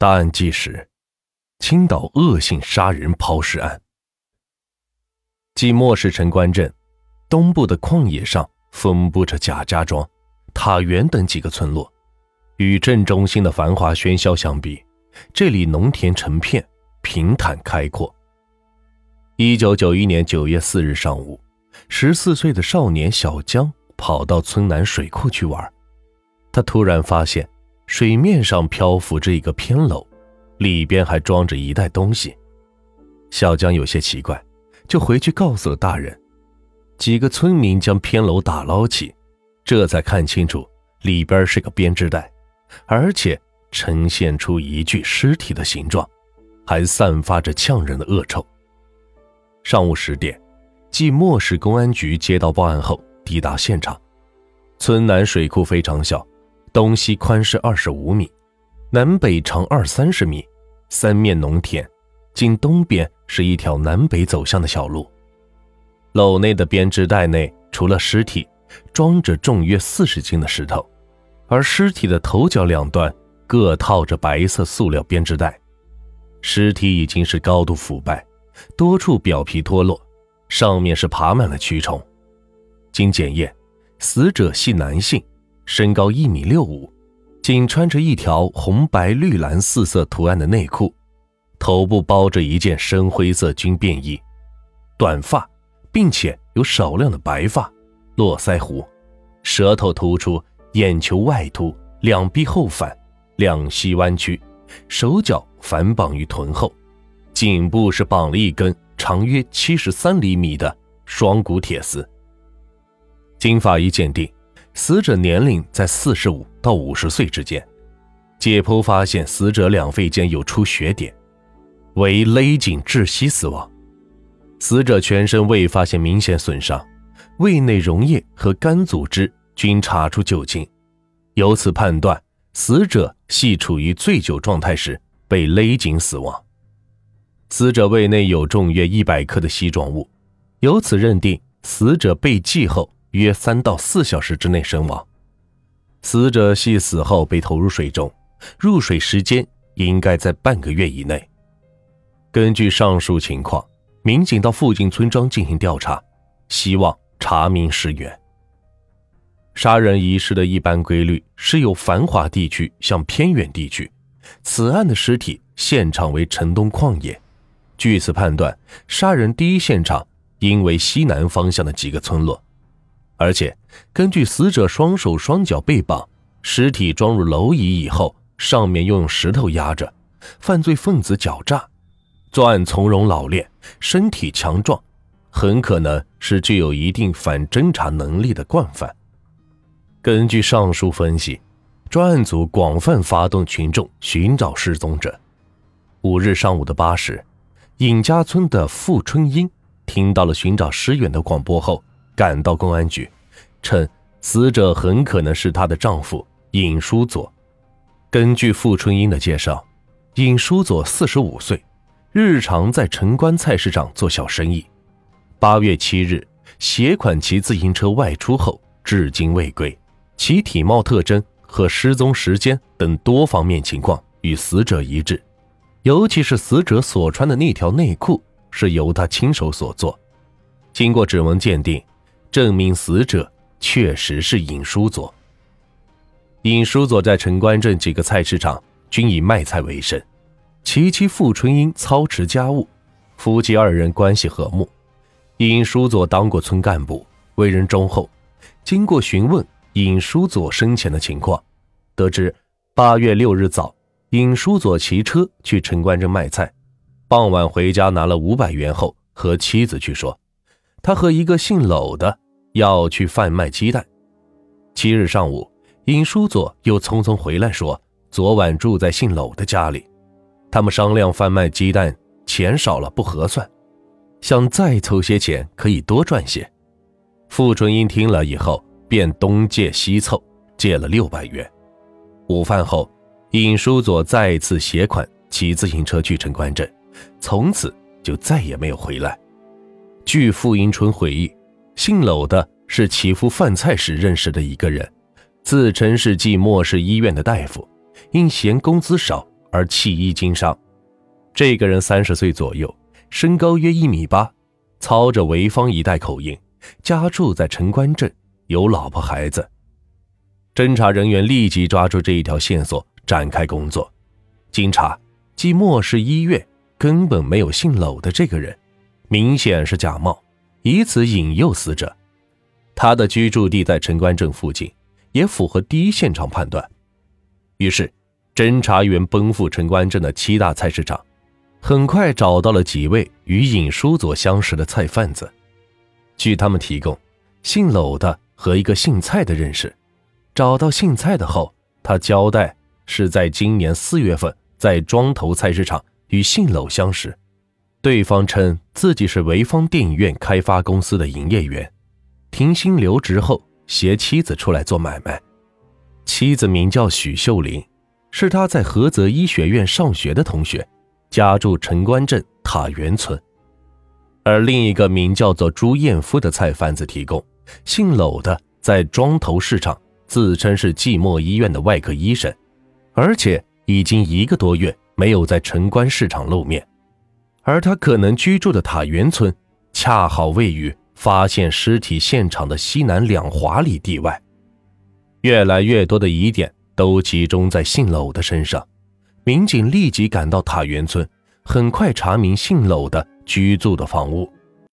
大案纪实：青岛恶性杀人抛尸案。即墨市城关镇东部的旷野上，分布着贾家庄、塔园等几个村落。与镇中心的繁华喧嚣相比，这里农田成片，平坦开阔。一九九一年九月四日上午，十四岁的少年小江跑到村南水库去玩，他突然发现。水面上漂浮着一个偏楼，里边还装着一袋东西。小江有些奇怪，就回去告诉了大人。几个村民将偏楼打捞起，这才看清楚里边是个编织袋，而且呈现出一具尸体的形状，还散发着呛人的恶臭。上午十点，即墨市公安局接到报案后抵达现场。村南水库非常小。东西宽是二十五米，南北长二三十米，三面农田，仅东边是一条南北走向的小路。篓内的编织袋内除了尸体，装着重约四十斤的石头，而尸体的头脚两端各套着白色塑料编织袋。尸体已经是高度腐败，多处表皮脱落，上面是爬满了蛆虫。经检验，死者系男性。身高一米六五，仅穿着一条红白绿蓝四色图案的内裤，头部包着一件深灰色军便衣，短发，并且有少量的白发，络腮胡，舌头突出，眼球外凸，两臂后反，两膝弯曲，手脚反绑于臀后，颈部是绑了一根长约七十三厘米的双股铁丝。经法医鉴定。死者年龄在四十五到五十岁之间，解剖发现死者两肺间有出血点，为勒颈窒息死亡。死者全身未发现明显损伤，胃内溶液和肝组织均查出酒精，由此判断死者系处于醉酒状态时被勒颈死亡。死者胃内有重约一百克的稀状物，由此认定死者被系后。约三到四小时之内身亡，死者系死后被投入水中，入水时间应该在半个月以内。根据上述情况，民警到附近村庄进行调查，希望查明尸源。杀人遗失的一般规律是由繁华地区向偏远地区，此案的尸体现场为城东旷野，据此判断，杀人第一现场应为西南方向的几个村落。而且，根据死者双手双脚被绑，尸体装入蝼蚁以后，上面又用石头压着，犯罪分子狡诈，作案从容老练，身体强壮，很可能是具有一定反侦查能力的惯犯。根据上述分析，专案组广泛发动群众寻找失踪者。五日上午的八时，尹家村的付春英听到了寻找尸源的广播后。赶到公安局，称死者很可能是她的丈夫尹书佐。根据付春英的介绍，尹书佐四十五岁，日常在城关菜市场做小生意。八月七日，携款骑自行车外出后，至今未归。其体貌特征和失踪时间等多方面情况与死者一致，尤其是死者所穿的那条内裤是由他亲手所做。经过指纹鉴定。证明死者确实是尹书佐。尹书佐在城关镇几个菜市场均以卖菜为生，其妻傅春英操持家务，夫妻二人关系和睦。尹书佐当过村干部，为人忠厚。经过询问尹书佐生前的情况，得知八月六日早，尹书佐骑车去城关镇卖菜，傍晚回家拿了五百元后，和妻子去说。他和一个姓娄的要去贩卖鸡蛋。七日上午，尹叔佐又匆匆回来，说昨晚住在姓娄的家里。他们商量贩卖鸡蛋，钱少了不合算，想再凑些钱可以多赚些。傅春英听了以后，便东借西凑，借了六百元。午饭后，尹书佐再次携款骑自行车去城关镇，从此就再也没有回来。据傅迎春回忆，姓娄的是其夫饭菜时认识的一个人，自称是即末市医院的大夫，因嫌工资少而弃医经商。这个人三十岁左右，身高约一米八，操着潍坊一带口音，家住在城关镇，有老婆孩子。侦查人员立即抓住这一条线索展开工作。经查，即莫氏医院根本没有姓娄的这个人，明显是假冒，以此引诱死者。他的居住地在城关镇附近，也符合第一现场判断。于是，侦查员奔赴城关镇的七大菜市场。很快找到了几位与尹书佐相识的菜贩子，据他们提供，姓娄的和一个姓蔡的认识。找到姓蔡的后，他交代是在今年四月份在庄头菜市场与姓娄相识。对方称自己是潍坊电影院开发公司的营业员，停薪留职后携妻子出来做买卖。妻子名叫许秀玲，是他在菏泽医学院上学的同学。家住城关镇塔园村，而另一个名叫做朱艳夫的菜贩子提供，姓娄的在庄头市场自称是季末医院的外科医生，而且已经一个多月没有在城关市场露面，而他可能居住的塔园村恰好位于发现尸体现场的西南两华里地外。越来越多的疑点都集中在姓娄的身上。民警立即赶到塔园村，很快查明姓娄的居住的房屋。